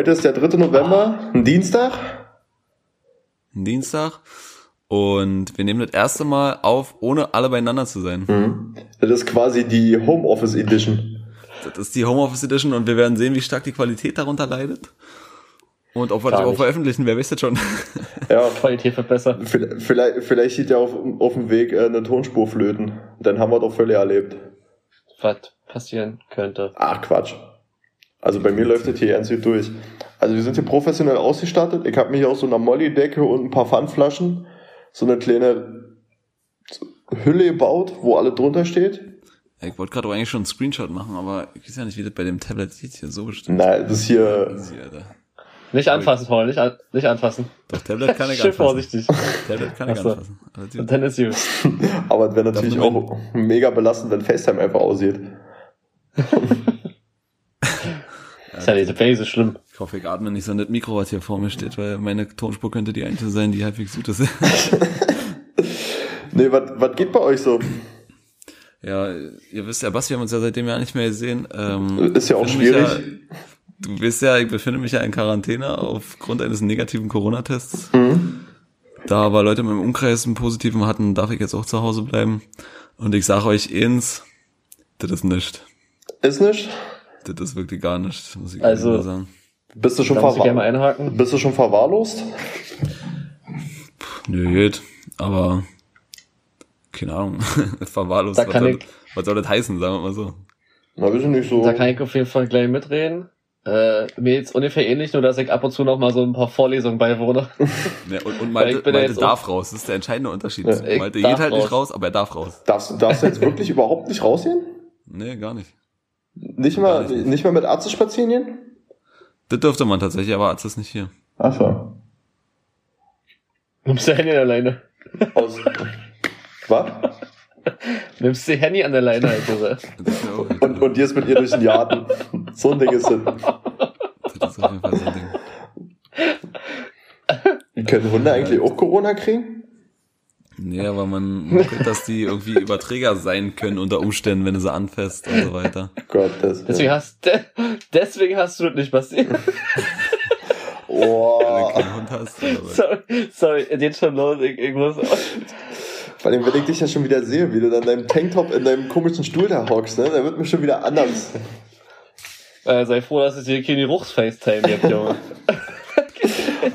Heute ist der 3. November, ein Dienstag. Ein Dienstag. Und wir nehmen das erste Mal auf, ohne alle beieinander zu sein. Mhm. Das ist quasi die Homeoffice Edition. Das ist die Homeoffice Edition und wir werden sehen, wie stark die Qualität darunter leidet. Und ob wir das auch veröffentlichen, wer weiß das schon. Ja, Qualität wird besser. Vielleicht, vielleicht sieht ja auf, auf dem Weg äh, eine Tonspur flöten. Dann haben wir doch völlig erlebt. Was passieren könnte. Ach Quatsch. Also bei mir läuft das hier ernsthaft durch. Also wir sind hier professionell ausgestattet. Ich habe mir hier auch so eine Molly-Decke und ein paar Pfandflaschen, so eine kleine Hülle gebaut, wo alle drunter steht. Ich wollte gerade eigentlich schon einen Screenshot machen, aber ich weiß ja nicht, wie das bei dem Tablet sieht hier so bestimmt. Nein, das ist hier. Easy, nicht anfassen, Paul, nicht, an, nicht anfassen. Doch, Tablet kann ich Schön vorsichtig. Tablet kann ich Achso. anfassen. Und dann ist gut. Aber es wäre natürlich auch mega belastend, wenn FaceTime einfach aussieht. ist ja diese Phase schlimm. Ich hoffe, ich atme nicht so das Mikro, was hier vor mir steht, weil meine Tonspur könnte die einzige sein, die halbwegs gut ist. nee, was geht bei euch so? Ja, ihr wisst ja, Basti, wir haben uns ja seitdem ja nicht mehr gesehen. Ähm, ist ja auch schwierig. Ja, du weißt ja, ich befinde mich ja in Quarantäne aufgrund eines negativen Corona-Tests. Mhm. Da aber Leute in meinem Umkreis einen positiven hatten, darf ich jetzt auch zu Hause bleiben. Und ich sage euch eins, das ist nicht. Ist nicht? Das ist wirklich gar nicht, muss ich Also- sagen. Bist du schon, Da muss ich gerne mal verwahr einhaken. bist du schon verwahrlost? Nö, geht. Aber keine Ahnung. Verwahrlost. Da was, kann soll ich- das, was soll das heißen, sagen wir mal so. Na, wir sind nicht so. Da kann ich auf jeden Fall gleich mitreden. Äh, mir jetzt ungefähr ähnlich, nur dass ich ab und zu noch mal so ein paar Vorlesungen beiwohne. Ja, und, und Malte, ich bin ja Malte darf raus. Das ist der entscheidende Unterschied. Ja, Malte geht halt nicht raus. raus, aber er darf raus. Darfst, darfst du jetzt wirklich überhaupt nicht rausgehen? Nee, gar nicht. Nicht mal, nicht. nicht, mal mit Arzt spazieren gehen? Das dürfte man tatsächlich, aber Arzt ist nicht hier. Ach so. Nimmst du Handy an der Leine. Aus, was? Nimmst du Handy an der Leine, Alter. Und, und die ist mit ihr durch den Garten. So ein Ding ist es. das ist auf jeden Fall so ein Ding. Können Hunde eigentlich auch Corona kriegen? Nee, aber man munkelt, dass die irgendwie Überträger sein können unter Umständen, wenn du sie anfasst und so weiter. Gott, das. Deswegen hast, de deswegen hast du das nicht. Wenn Oh. du keinen Hund hast. Was. sorry, sorry, geht schon los. Ich, ich muss Vor allem, wenn ich dich ja schon wieder sehe, wie du dann in deinem Tanktop in deinem komischen Stuhl da hockst, ne? Da wird mir schon wieder anders. äh, sei froh, dass es hier keine Ruchs-Facetime gibt, Junge.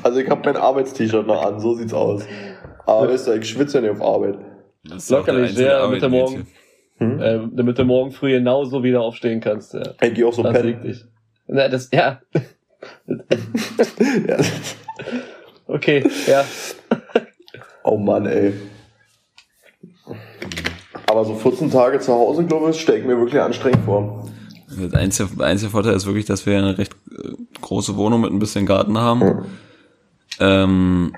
Also ich habe mein Arbeitst-T-Shirt noch an, so sieht's aus. Aber weißt du, ich schwitze ja nicht auf Arbeit. Einzige sehr, die jetzt morgen. Hm? äh, damit du morgen früh genauso wieder aufstehen kannst. Ja. Ich gehe auch so Das liegt pennen. dich. Na, das, ja. Ja. Okay, ja. Oh Mann, ey. Aber so 14 Tage zu Hause, glaube ich, stelle ich mir wirklich anstrengend vor. Der einzige, einzige Vorteil ist wirklich, dass wir eine recht äh, große Wohnung mit ein bisschen Garten haben. Ähm,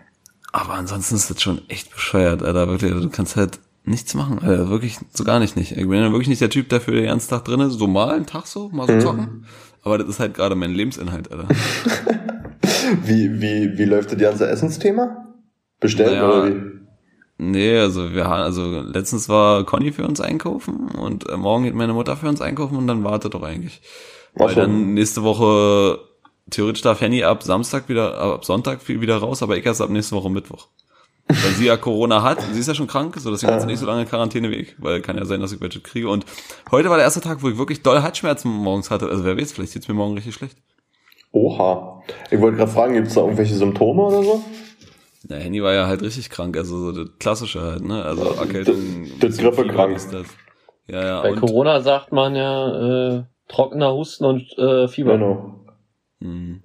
aber ansonsten ist das schon echt bescheuert, Alter. Wirklich, du kannst halt nichts machen, Alter. Wirklich, so gar nicht nicht. Ich bin ja wirklich nicht der Typ dafür, der den ganzen Tag drin ist. So mal einen Tag so, mal so zocken. Aber das ist halt gerade mein Lebensinhalt, Alter. Wie, wie, wie läuft das ganze Essensthema? Bestellt Naja, oder wie? Nee, also wir haben, also letztens war Conny für uns einkaufen und äh, morgen geht meine Mutter für uns einkaufen und dann wartet doch eigentlich. Weil so. dann nächste Woche theoretisch darf Henny ab Samstag wieder, ab Sonntag viel wieder raus, aber ich erst ab nächste Woche Mittwoch. Weil sie ja Corona hat, sie ist ja schon krank, so deswegen hat sie nicht so lange Quarantäne ich, weil kann ja sein, dass ich welche kriege. Und heute war der erste Tag, wo ich wirklich doll Halsschmerzen morgens hatte. Also wer weiß, vielleicht geht's mir morgen richtig schlecht. Oha. Ich wollte gerade fragen, gibt's da irgendwelche Symptome oder so? Ja, Henny war ja halt richtig krank, also so das Klassische halt, ne? Also Erkältung. Das- das Grippekrank. Fieber, dies, das. Ja, ja. Bei und, Corona sagt man ja äh, trockener Husten und äh, Fieber. Genau. Hm.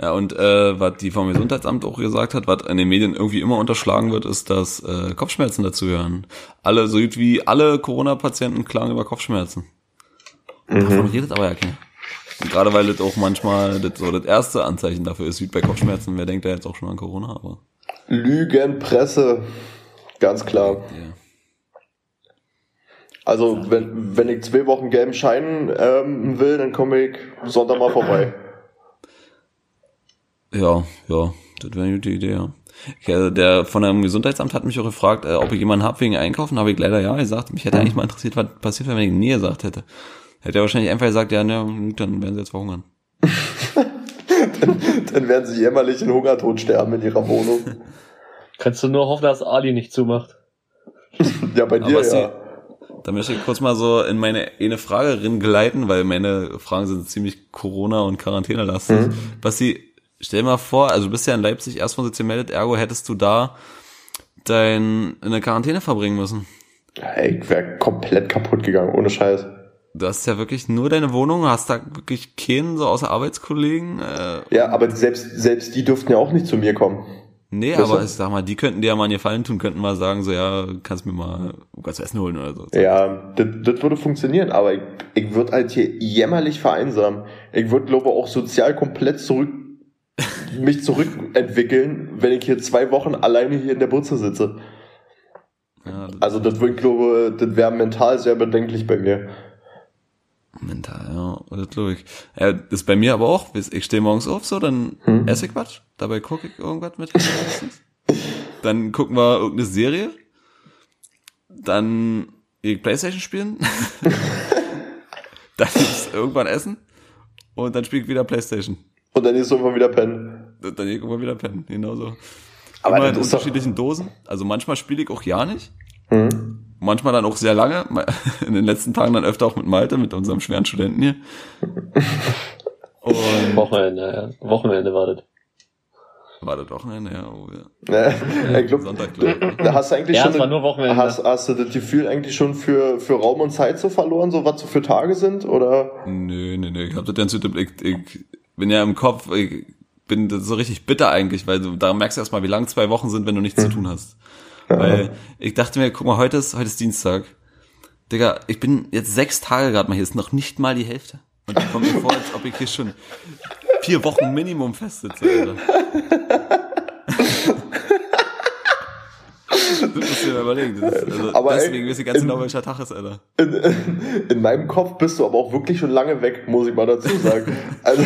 Ja, und äh, was die vom Gesundheitsamt auch gesagt hat, was in den Medien irgendwie immer unterschlagen wird, ist, dass äh, Kopfschmerzen dazugehören. Alle, so gut wie alle Corona-Patienten klagen über Kopfschmerzen. Davon redet aber ja keiner. Und gerade weil das auch manchmal das so das erste Anzeichen dafür ist, wie bei Kopfschmerzen, wer denkt da jetzt auch schon an Corona, aber Lügenpresse. Ganz klar. ja. Also, wenn, wenn ich zwei Wochen gelben Schein ähm, will, dann komme ich Sonntag mal vorbei. Ja, ja, das wäre eine gute Idee, ja. ja. Der von dem Gesundheitsamt hat mich auch gefragt, äh, ob ich jemanden hab wegen Einkaufen, habe ich leider ja gesagt. Mich hätte eigentlich mal interessiert, was passiert wäre, wenn ich nie gesagt hätte. Hätte er wahrscheinlich einfach gesagt, ja, ne, gut, dann werden sie jetzt verhungern. dann werden sie jämmerlich in Hungertod sterben in ihrer Wohnung. Kannst du nur hoffen, dass Ali nicht zumacht. Ja, bei dir Aber sie- ja. Da möchte ich kurz mal so in meine eine Frage gleiten, weil meine Fragen sind ziemlich Corona- und Quarantäne-lastig. Mhm. Basti, stell dir mal vor, also du bist ja in Leipzig erst von gemeldet, ergo hättest du da dein in der Quarantäne verbringen müssen. Ich wäre komplett kaputt gegangen, ohne Scheiß. Du hast ja wirklich nur deine Wohnung, hast da wirklich keinen so außer Arbeitskollegen. Äh, Ja, aber selbst, selbst die dürften ja auch nicht zu mir kommen. nee, Das aber ich sag mal, die könnten dir ja mal einen Gefallen tun, könnten mal sagen, so ja, kannst mir mal was zu essen holen oder so. Ja, das, das würde funktionieren, aber ich, ich würde halt hier jämmerlich vereinsamen. Ich würde, glaube ich, auch sozial komplett zurück, mich zurückentwickeln, wenn ich hier zwei Wochen alleine hier in der Butze sitze. Ja, das Also das würde, ich glaube, das wäre mental sehr bedenklich bei mir. Mental, ja, das glaube ich. Ja, das ist bei mir aber auch. Ich stehe morgens auf, so, dann Hm. esse ich was, dabei gucke ich irgendwas mit. dann gucken wir irgendeine Serie, dann Playstation spielen, dann irgendwann essen und dann spiele ich wieder Playstation. Und dann ist irgendwann wieder pennen. Dann gehe ich irgendwann wieder pennen, genauso. Aber Immer in unterschiedlichen Dosen. Also manchmal spiele ich auch ja nicht. Hm? Manchmal dann auch sehr lange. In den letzten Tagen dann öfter auch mit Malte, mit unserem schweren Studenten hier. Und Wochenende, ja. Wochenende wartet. war das Wochenende, ja. Oh, ja. Ne? Ich glaub, Sonntag, glaube ich. da hast du eigentlich Ja, schon, es war nur Wochenende. hast, hast du das Gefühl eigentlich schon für, für Raum und Zeit so verloren, so was so für Tage sind, oder? Nö, nö, nö. Ich hab das ganz gut Blick. Ich bin ja im Kopf, ich bin so richtig bitter eigentlich, weil du da merkst du erstmal, wie lang zwei Wochen sind, wenn du nichts zu tun hast. Weil ich dachte mir, guck mal, heute ist, heute ist Dienstag. Digga, ich bin jetzt sechs Tage gerade mal hier, ist noch nicht mal die Hälfte. Und ich komme mir vor, als ob ich hier schon vier Wochen Minimum festsitze, Alter. Das musst du dir überlegen. Ist, also Aber deswegen weiß ich ganz in- genau, welcher Tag ist, Alter. In, in, in meinem Kopf bist du aber auch wirklich schon lange weg, muss ich mal dazu sagen. Also,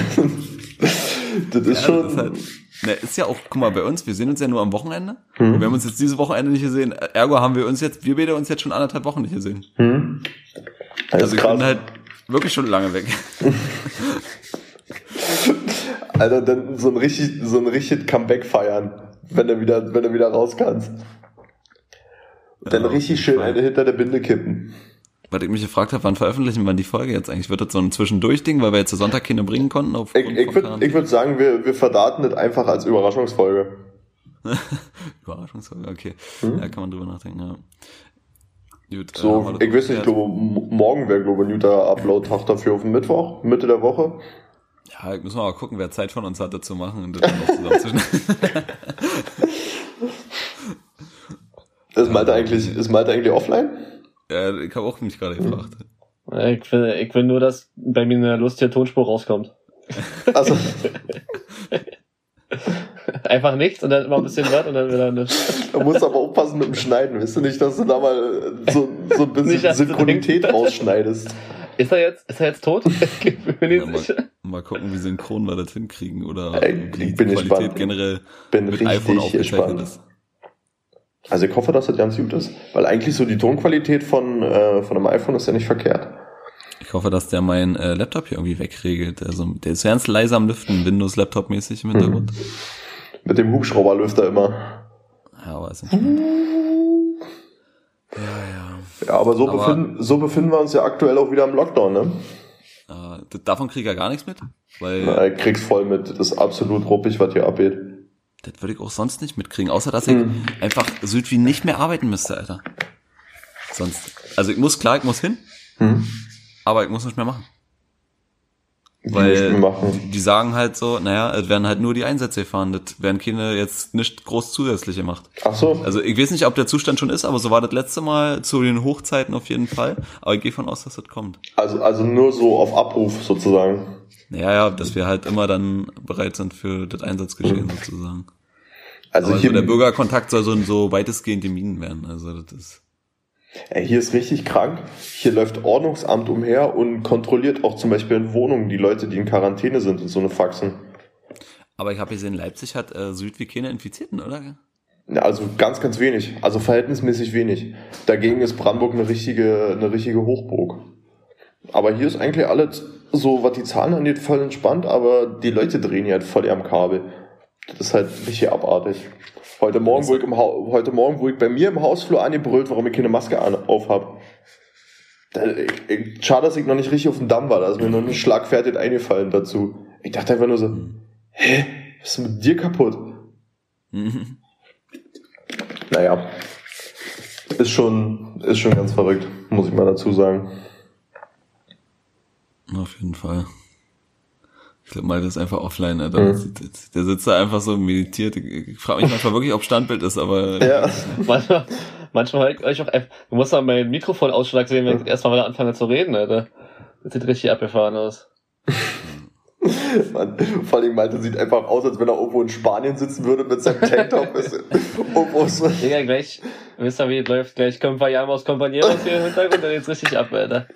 das ist Ja, schon. das ist, halt, ne, ist ja auch, guck mal, bei uns, wir sehen uns ja nur am Wochenende. Und wir haben uns jetzt dieses Wochenende nicht gesehen. Ergo haben wir uns jetzt, wir beide uns jetzt schon anderthalb Wochen nicht gesehen. Hm? Das Also ist ich krass. bin halt wirklich schon lange weg. Alter, dann so ein richtig, so ein richtig Comeback feiern, wenn du wieder, wenn du wieder raus kannst. Dann Ja, richtig schön eine hinter der Binde kippen. Was ich mich gefragt habe, wann veröffentlichen wir die Folge jetzt eigentlich? Wird das so ein Zwischendurch-Ding, weil wir jetzt Sonntag keine bringen konnten? Ich, aufgrund ich von würde ich würd sagen, wir, wir verdaten das einfach als Überraschungsfolge. Überraschungsfolge, okay. Hm? Ja, kann man drüber nachdenken, ja. Gut, äh, So, wir ich weiß nicht, ich glaube, morgen wäre, glaube ich, ein guter Upload-Tag dafür auf den Mittwoch, Mitte der Woche. Ja, müssen wir mal gucken, wer Zeit von uns hatte zu machen und das dann noch. Ist Malte eigentlich, ist Malte eigentlich offline? Ja, ich habe auch mich gerade gefragt. Ich will, ich will nur, dass bei mir eine lustige Tonspur rauskommt. Also, Einfach nichts und dann immer ein bisschen was und dann wieder nichts. du musst aber aufpassen mit dem Schneiden, weißt du nicht, dass du da mal so, so ein bisschen Synchronität rausschneidest. Ist er jetzt, ist er jetzt tot? Ich bin mir Ja, mal, sicher. mal gucken, wie synchron wir das hinkriegen oder wie ich bin die gespannt. Qualität generell Bin mit richtig iPhone aufgezeichnet gespannt. ist. Also ich hoffe, dass das ganz gut ist, weil eigentlich so die Tonqualität von, äh, von einem iPhone ist ja nicht verkehrt. Ich hoffe, dass der mein äh, Laptop hier irgendwie wegregelt. Also der ist ganz leise am Lüften, Windows-Laptop-mäßig im Hintergrund. Mit dem Hubschrauberlüfter immer. Ja, aber ist entspannt. Ja, ja. Ja, aber so, Aber- befinden, so befinden wir uns ja aktuell auch wieder im Lockdown, ne? Äh, davon kriege ich ja gar nichts mit, weil Na, ich krieg's voll mit. Das ist absolut ruppig, was hier abgeht. Das würde ich auch sonst nicht mitkriegen, außer dass ich Hm. einfach Südwie nicht mehr arbeiten müsste, Alter. Sonst. Also ich muss, klar, ich muss hin, Hm? aber ich muss nicht mehr machen. Die Weil machen. die, sagen halt so, naja, es werden halt nur die Einsätze gefahren, das werden keine jetzt nicht groß zusätzlich gemacht. Ach so. Also ich weiß nicht, ob der Zustand schon ist, aber so war das letzte Mal zu den Hochzeiten auf jeden Fall. Aber ich gehe von aus, dass das kommt. Also, also nur so auf Abruf sozusagen. Naja, ja, dass wir halt immer dann bereit sind für das Einsatzgeschehen Mhm. sozusagen. Also aber hier, so der Bürgerkontakt soll so, so weitestgehend gemieden werden. Also das ist. ey, hier ist richtig krank. Hier läuft Ordnungsamt umher und kontrolliert auch zum Beispiel in Wohnungen die Leute, die in Quarantäne sind und so eine Faxen. Aber ich habe gesehen, Leipzig hat äh, Süd wie keine Infizierten, oder? Ja, also ganz, ganz wenig. Also verhältnismäßig wenig. Dagegen ist Brandenburg eine richtige, eine richtige Hochburg. Aber hier ist eigentlich alles so, was die Zahlen angeht, voll entspannt, aber die Leute drehen hier halt voll am Kabel. Das ist halt richtig abartig. Heute Morgen, wo ich, im heute Morgen, wo ich bei mir im Hausflur angebrüllt, warum ich keine Maske auf habe. Schade, dass ich noch nicht richtig auf dem Damm war, da ist mir noch nicht schlagfertig eingefallen dazu. Ich dachte einfach nur so, hä, was ist mit dir kaputt? Mhm. Naja, ist schon, ist schon ganz verrückt, muss ich mal dazu sagen. Auf jeden Fall. Ich glaube mal, das ist einfach offline, Alter. Mhm. Der sitzt da einfach so meditiert. Ich frage mich manchmal wirklich, ob Standbild ist, aber. Ja. manchmal, manchmal ich auch, du musst mal meinen Mikrofonausschlag sehen, wenn ich erstmal wieder anfange zu reden, Alter. Das sieht richtig abgefahren aus. Man, vor allem Malte sieht einfach aus, als wenn er irgendwo in Spanien sitzen würde mit seinem Tanktop. so. Digga, gleich, wisst ihr, wie es läuft? Gleich kommen Vayamos Compañeros hier im Hintergrund, dann geht's richtig ab, Alter.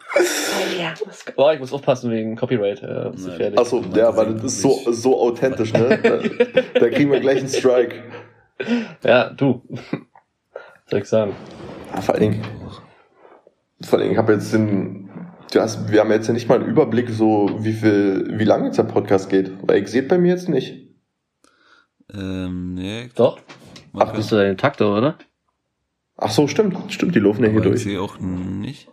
Boah, ich muss aufpassen wegen Copyright. Äh, ja, Achso, ja, weil das ist so, so authentisch, ne? Da, da kriegen wir gleich einen Strike. Ja, du. Soll ich sagen. Ja, vor allen Dingen, vor allen Dingen, ich habe jetzt den Du hast, wir haben jetzt ja nicht mal einen Überblick, so wie viel, wie lange jetzt der Podcast geht. Weil ich sehe bei mir jetzt nicht. Ähm, nee. Doch. Ach, bist du deine Takte, oder? Ach so, stimmt, stimmt, die laufen ja hier durch. Ich sehe auch nicht.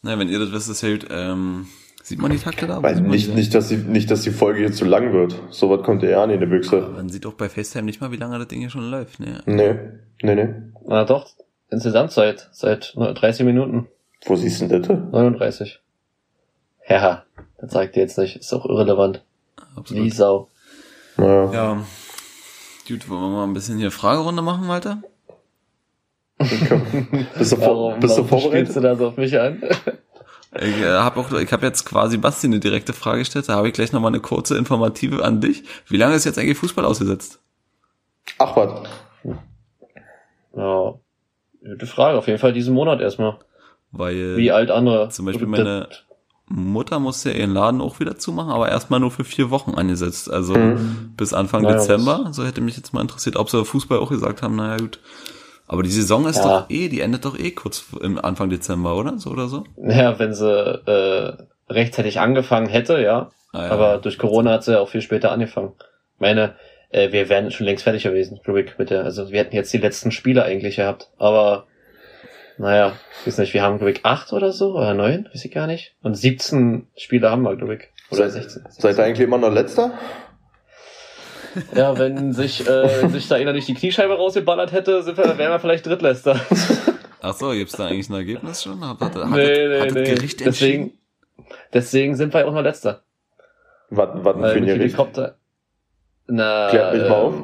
Na, wenn ihr das wisst, das hält, ähm, sieht man die Takte da? Weil nicht, nicht, dass die, nicht, dass die Folge jetzt zu lang wird. So was kommt ja an in der Büchse. Aber man sieht auch bei FaceTime nicht mal, wie lange das Ding hier schon läuft, ne? Nee, nee, nee. Na doch, insgesamt seit, seit 30 Minuten. Wo siehst du denn das? 39. Ja, das sagt ihr jetzt nicht. Ist auch irrelevant. Absolut. Wie Sau. Ja. ja. Gut, wollen wir mal ein bisschen hier Fragerunde machen, Walter? bist du, warum, bist du vorbereitet? du da so auf mich an? ich äh, habe auch, ich habe jetzt quasi Basti eine direkte Frage gestellt. Da habe ich gleich noch mal eine kurze Informative an dich. Wie lange ist jetzt eigentlich Fußball ausgesetzt? Ach was. Ja, gute Frage. Auf jeden Fall diesen Monat erstmal. Weil wie alt andere. Zum Beispiel meine Mutter musste ja ihren Laden auch wieder zumachen, aber erstmal nur für vier Wochen angesetzt. Also mhm. bis Anfang naja, Dezember. So hätte mich jetzt mal interessiert, ob sie Fußball auch gesagt haben, naja gut. Aber die Saison ist ja. doch eh, die endet doch eh kurz im Anfang Dezember, oder? So oder so? Ja, wenn sie äh, rechtzeitig angefangen hätte, ja. Ah, ja. Aber durch Corona hat sie ja auch viel später angefangen. Ich meine, äh, wir wären schon längst fertig gewesen, mit der, also wir hätten jetzt die letzten Spiele eigentlich gehabt. Aber naja, ich weiß nicht, wir haben, glaube ich, acht oder so, oder neun, weiß ich gar nicht. Und 17 Spiele haben wir, glaube ich. Oder Se 16. Seid ihr eigentlich immer noch letzter? Ja, wenn sich, äh, sich da einer nicht die Kniescheibe rausgeballert hätte, sind wir, wären wir vielleicht Drittletzter. Ach so, gibt's da eigentlich ein Ergebnis schon? Hat, hat, hat, nee, nee, hat nee. Gericht deswegen, deswegen sind wir auch noch letzter. Warten, warten für ein Gericht. Helikopter. Na, Klärt mich mal auf.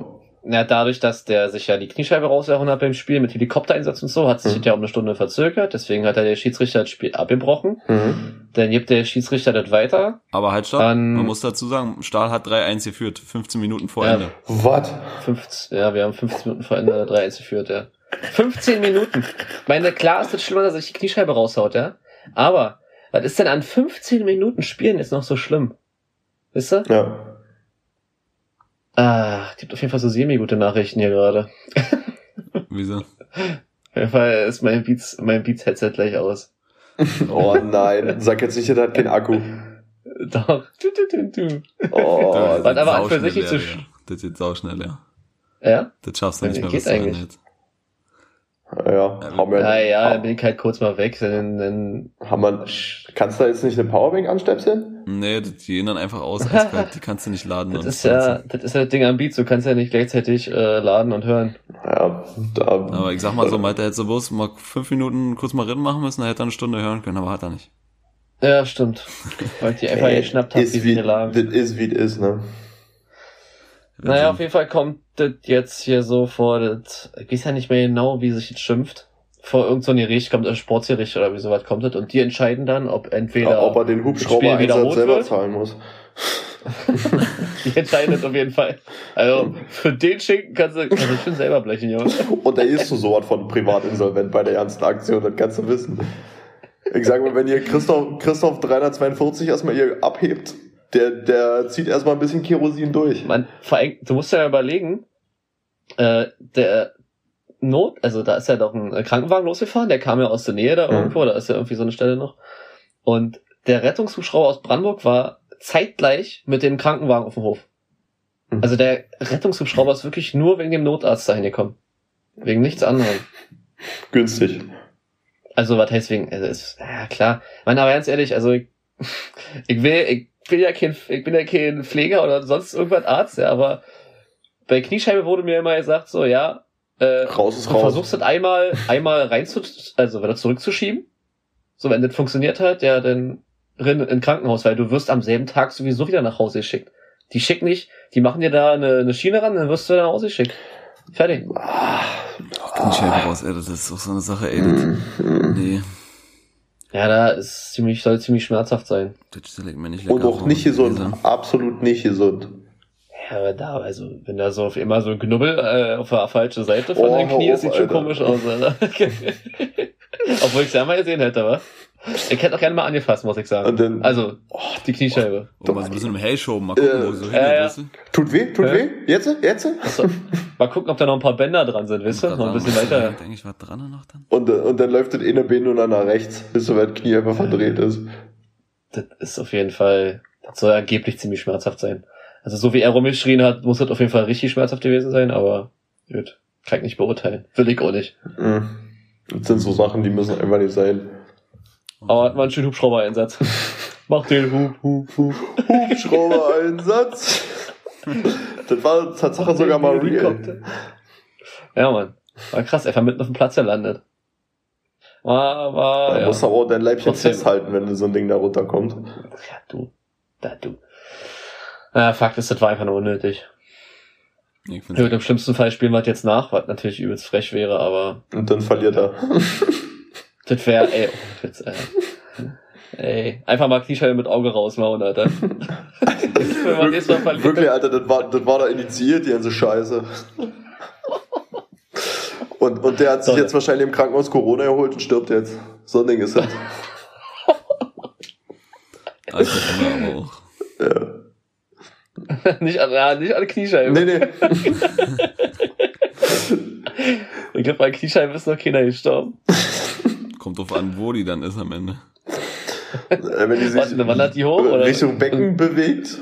Na, dadurch, dass der sich ja die Kniescheibe rausgehauen hat beim Spiel mit Helikoptereinsatz und so, hat sich mhm. ja um eine Stunde verzögert. Deswegen hat er der Schiedsrichter das Spiel abgebrochen. Mhm. Dann gibt der Schiedsrichter das weiter. Aber halt. Dann, Man muss dazu sagen, Stahl hat 3-1 geführt, 15 Minuten vor ja, Ende. Was? Ja, wir haben 15 Minuten vor Ende 3-1 geführt, ja. 15 Minuten. Ich meine, klar ist das schlimmer, dass er sich die Kniescheibe raushaut, ja. Aber, was ist denn an 15 Minuten Spielen jetzt noch so schlimm? Wisst ihr? Ja. Ah, gibt auf jeden Fall so semi-gute Nachrichten hier gerade. Wieso? Auf jeden Fall ist mein Beats, mein Beats-Headset gleich aus. Oh nein, sag jetzt nicht, er hat keinen Akku. Doch. Du, du, du, du. Oh, das aber an für sich nicht so. Das geht sauschnell, ja. Ja? Das schaffst du nicht mehr bis zum Ende jetzt. Ja, haben wir. Ja, ja, dann bin ich halt kurz mal weg. Dann, dann haben wir, kannst du da jetzt nicht eine Powerbank anstöpseln? Nee, die gehen dann einfach aus. die kannst du nicht laden. das ist ja, das ist ja das Ding am Beat. Du kannst ja nicht gleichzeitig äh, laden und hören. Ja, da. Aber ich sag mal so, meinte er hätte so bloß mal fünf Minuten kurz mal Rennen machen müssen, er hätte eine Stunde hören können, aber hat er nicht. Ja, stimmt. Weil ich die einfach geschnappt habe, wie viele lagen. Das ist, wie es ist, ne? Naja, auf jeden Fall kommt das jetzt hier so vor, das, ich weiß ja nicht mehr genau, wie sich das schimpft. Vor irgendein so Gericht kommt ein Sportsgericht oder wie sowas kommt das und die entscheiden dann, ob entweder. Ja, ob er den Hubschrauber-Einsatz selber wird. zahlen muss. die entscheiden das auf jeden Fall. Also, für den Schinken kannst du, kannst du schon selber blechen, Junge. Und der ist so sowas von privatinsolvent bei der ernsten Aktion, das kannst du wissen. Ich sage mal, wenn ihr Christoph, Christoph 342 erstmal ihr abhebt, der, der zieht erstmal ein bisschen Kerosin durch. Man, vor allem, du musst ja überlegen, äh, der Not, also da ist ja doch ein Krankenwagen losgefahren, der kam ja aus der Nähe da irgendwo, mhm. da ist ja irgendwie so eine Stelle noch. Und der Rettungshubschrauber aus Brandenburg war zeitgleich mit dem Krankenwagen auf dem Hof. Mhm. Also der Rettungshubschrauber ist wirklich nur wegen dem Notarzt dahin gekommen. Wegen nichts anderem. Günstig. Also was heißt wegen, also ist, ja klar. Meine, aber ganz ehrlich, also ich, ich will, ich bin ja kein, ich bin ja kein Pfleger oder sonst irgendwas Arzt, ja, aber bei Kniescheibe wurde mir immer gesagt, so, ja, äh, raus ist du raus. versuchst das einmal, einmal rein zu, also wieder zurückzuschieben. So, wenn das funktioniert hat, ja, dann renn in Krankenhaus, weil du wirst am selben Tag sowieso wieder nach Hause geschickt. Die schicken nicht, die machen dir da eine, eine Schiene ran, dann wirst du nach Hause geschickt. Fertig. Ah, Kniescheibe raus, ey, das ist auch so eine Sache, ey, das, mhm. nee. Ja, da ist ziemlich, soll ziemlich schmerzhaft sein. Das mir nicht Und auch nicht gesund. Absolut nicht gesund. Ja, aber da, also, wenn da so auf immer so ein Knubbel äh, auf der falschen Seite von oh, deinem Knie ist, sieht schon komisch aus, Alter. Obwohl ich es ja mal gesehen hätte, was? Ich hätte auch gerne mal angefasst, muss ich sagen. Und dann, also, oh, die Kniescheibe. Oh, mal so ein bisschen im Hellshow, mal gucken, äh, wo so hin äh, ja. Tut weh, tut äh? weh? Jetzt? Jetzt? Achso. Mal gucken, ob da noch ein paar Bänder dran sind, wisst ihr? Noch ein bisschen weiter. Denke ich, was dran noch dann? Und, und dann läuft das eine Bein nur nach rechts, bis so weit Knie einfach verdreht ist. Das ist auf jeden Fall, das soll angeblich ziemlich schmerzhaft sein. Also so wie er rumgeschrien hat, muss das auf jeden Fall richtig schmerzhaft gewesen sein, aber gut, kann ich nicht beurteilen. Will ich auch nicht. Mhm. Das sind so Sachen, die müssen einfach nicht sein. Aber hat man einen schönen Hubschrauber-Einsatz. Mach den Hub, Hub, Hub. Hubschrauber-Einsatz. das war Tatsache sogar mal real. Ja, Mann. War krass, einfach mitten auf dem Platz gelandet. War, war, da ja. musst du aber auch dein Leibchen Trotzdem. festhalten, wenn so ein Ding da runterkommt. Ja, du. Da, du. Ja, Fakt ist, das war einfach nur unnötig. Ich würde im schlimmsten Fall spielen wir jetzt nach, was natürlich übelst frech wäre, aber. Und dann verliert er. das wäre, ey, oh, Witz, ey. Ey, einfach mal Kniescheibe mit Auge rausmachen, Alter. Wirklich, wirklich, Alter, das war, das war da initiiert, die ganze Scheiße. Und, und der hat sich jetzt wahrscheinlich im Krankenhaus Corona erholt und stirbt jetzt. So ein Ding ist das. Also, auch. Ja. nicht, an, ja, nicht an Kniescheibe. Nee, nee. ich glaube, bei Kniescheibe ist noch keiner gestorben. Kommt drauf an, wo die dann ist am Ende. Äh, wenn die sich Warte, wandert die hoch, oder? Richtung Becken bewegt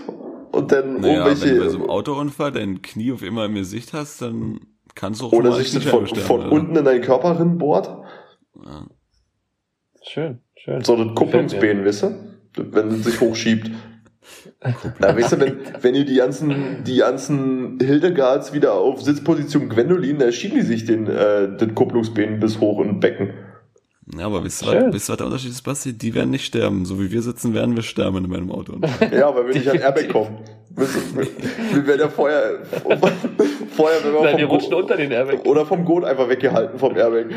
und dann naja, irgendwelche... wenn du bei so einem Autounfall dein Knie auf immer im Gesicht hast, dann kannst du auch Oder sich das von, von unten in deinen Körper rinbohrt. Ja. Schön, schön. So das Kupplungsbein, weißt du? Wenn es sich hochschiebt. Na, weißt du, wenn, wenn ihr die ganzen, die ganzen Hildegards wieder auf Sitzposition Gwendolin, da schieben die sich den, äh, den Kupplungsbein bis hoch in Becken. Ja, aber wisst ihr, was, was der Unterschied ist, Basti? Die werden nicht sterben. So wie wir sitzen, werden wir sterben in meinem Auto. ja, weil wir nicht an Airbag kommen. Wir werden ja vorher, vorher wenn wir Nein, vom rutschen unter den Airbag. Oder vom Goat einfach weggehalten vom Airbag.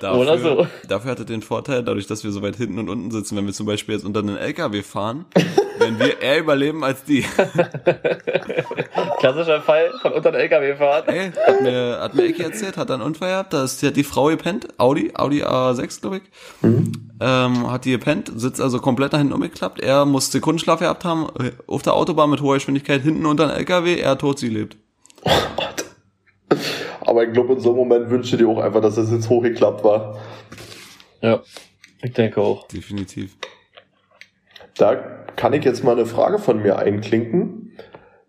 Dafür, Oder so. Dafür hatte den Vorteil, dadurch, dass wir so weit hinten und unten sitzen, wenn wir zum Beispiel jetzt unter einen LKW fahren, werden wir eher überleben als die. Klassischer Fall von unter einen LKW fahren. Ey, hat mir, hat mir Ecki erzählt, hat einen Unfall gehabt, da ist die, hat die Frau gepennt, Audi, Audi A6, glaube ich, mhm. ähm, hat die gepennt, sitzt also komplett nach hinten umgeklappt, er muss Sekundenschlaf gehabt haben, auf der Autobahn mit hoher Geschwindigkeit hinten unter einen LKW, er tot, sie lebt. Oh Gott. Aber ich glaube, in so einem Moment wünsche dir auch einfach, dass es jetzt hochgeklappt war. Ja, ich denke auch. Definitiv. Da kann ich jetzt mal eine Frage von mir einklinken.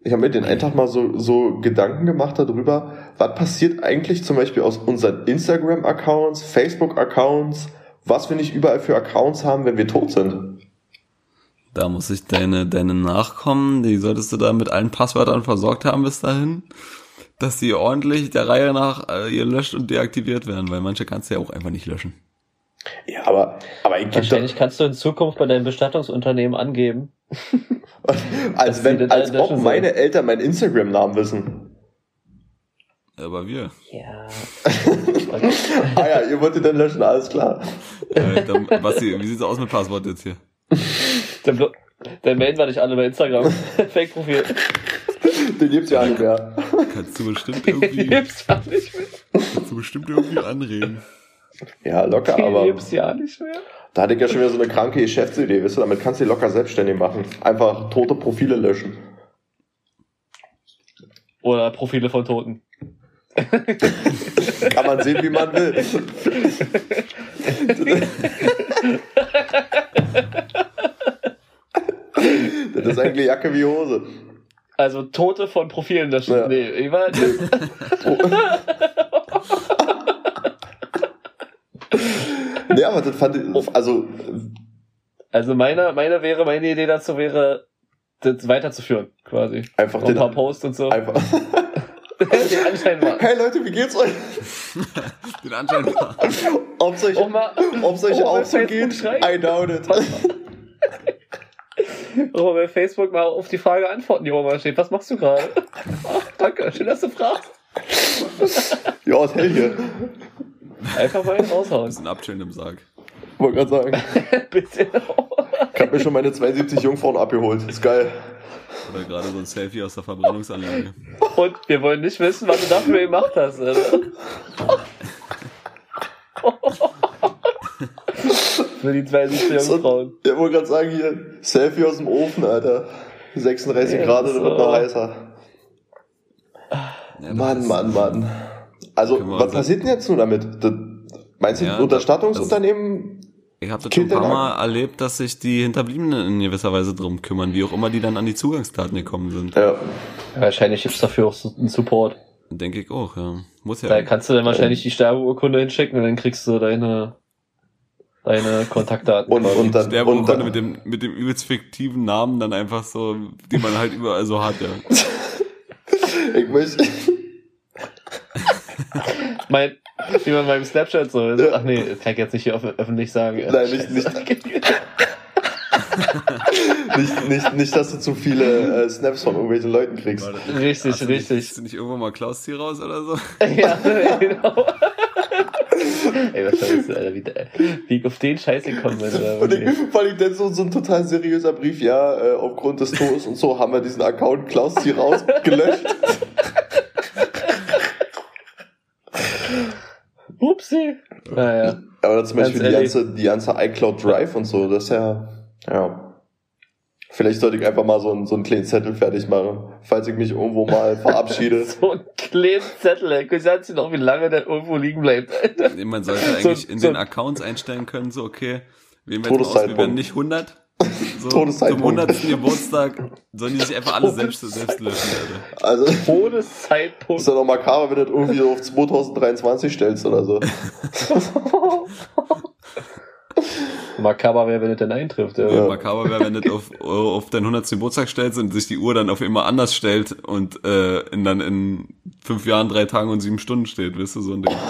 Ich habe mir den einen Tag mal so, so Gedanken gemacht darüber, was passiert eigentlich zum Beispiel aus unseren Instagram-Accounts, Facebook-Accounts, was wir nicht überall für Accounts haben, wenn wir tot sind. Da muss ich deine, deine Nachkommen, die solltest du da mit allen Passwörtern versorgt haben bis dahin dass die ordentlich der Reihe nach äh, gelöscht und deaktiviert werden, weil manche kannst du ja auch einfach nicht löschen. Ja, aber, aber ich Wahrscheinlich kannst du in Zukunft bei deinem Bestattungsunternehmen angeben. als wenn, als ob meine. Eltern meinen Instagram-Namen wissen. Aber wir. Ja. ah ja, ihr wolltet dann löschen, alles klar. Äh, dann, Basti, wie sieht's aus mit Passwort jetzt hier? Dann, dann melden wir dich alle bei Instagram. Fake-Profil. Den gibt's ja nicht mehr. Kannst du bestimmt irgendwie. Den gibt's ja nicht mehr. Kannst du bestimmt irgendwie anregen. Ja, locker, Den aber. gibt's ja nicht mehr. Da hatte ich ja schon wieder so eine kranke Geschäftsidee, weißt du, damit kannst du die locker selbstständig machen. Einfach tote Profile löschen. Oder Profile von Toten. Kann man sehen, wie man will. ist eigentlich Jacke wie Hose. Also Tote von Profilen löschen. Ja. Nee, ich war, nee, aber das fand ich, also. Also meine, meine wäre, meine Idee dazu wäre, das weiterzuführen, quasi. Einfach Noch den, ein paar Posts und so. Einfach. den Anschein machen. Hey Leute, wie geht's euch? den Anschein machen. Ob's euch, mal, ob's euch auch so geht, I doubt it. Oh, bei Facebook mal auf die Frage antworten, die oben steht. Was machst du gerade? danke, schön, dass du fragst. ja, was hell hier. Einfach mal raushauen. Ist ein Abchillen im Sarg. Wollte gerade sagen. Bitte. Ich habe mir schon meine 72 Jungfrauen abgeholt. Ist geil. Oder gerade so ein Selfie aus der Verbrennungsanlage. Und wir wollen nicht wissen, was du dafür gemacht hast, oder? Für die 72 Jungfrauen. Ich wollte gerade sagen, hier, Selfie aus dem Ofen, Alter. 36 ja, Grad, dann wird noch heißer. Ja, Mann, Mann, Mann. Also, was passiert denn jetzt nun damit? Das, meinst du, ja, Unterstattungsunternehmen ich habe das schon ein paar Mal erlebt, dass sich die Hinterbliebenen in gewisser Weise drum kümmern, wie auch immer die dann an die Zugangsdaten gekommen sind. Ja. Wahrscheinlich gibt's dafür auch einen Support. Denke ich auch, ja. Muss ja. Da kannst du dann wahrscheinlich die Sterbeurkunde hinschicken und dann kriegst du deine deine Kontaktdaten. Und, und dann, Sterbeurkunde und dann, mit dem, mit dem übelst fiktiven Namen dann einfach so, die man halt überall so hat, ja. ich möchte, mein, wie man beim Snapchat so ist. Ach nee, das kann ich jetzt nicht hier öffentlich sagen. Nein, nicht, nicht. nicht, nicht, nicht, dass du zu viele äh, Snaps von irgendwelchen Leuten kriegst. Richtig, Hast richtig. Ist nicht irgendwo mal Klaus hier raus oder so? ja, genau. Ey, was ist Alter, wie, wie ich auf den Scheiß gekommen bin. Und ich, vor allem dann so, so ein total seriöser Brief, ja, äh, aufgrund des Todes und so haben wir diesen Account Klaus hier raus gelöscht. Upsi. Naja. Aber zum Beispiel die ganze, die ganze iCloud Drive und so, das ist ja, ja. Vielleicht sollte ich einfach mal so einen, so einen kleinen Zettel fertig machen, falls ich mich irgendwo mal verabschiede. so einen kleinen Zettel, ey. Ich weiß noch, wie lange der irgendwo liegen bleibt. Man sollte eigentlich so, in so den Accounts einstellen können, so, okay, wir werden nicht 100, so, Todeszeitpunkt. Zum 100. Geburtstag sollen die sich einfach alle selbst, selbst löschen, Alter. Also, Todeszeitpunkt. Ist ja noch makaber, wenn du das irgendwie auf 2023 stellst oder so. Makaber wäre, wenn das dann eintrifft. Ja. Ja. Makaber wäre, wenn du das auf, auf deinen 100. Geburtstag stellst und sich die Uhr dann auf immer anders stellt und äh, in, dann in fünf Jahren, drei Tagen und sieben Stunden steht, weißt du, so ein Ding.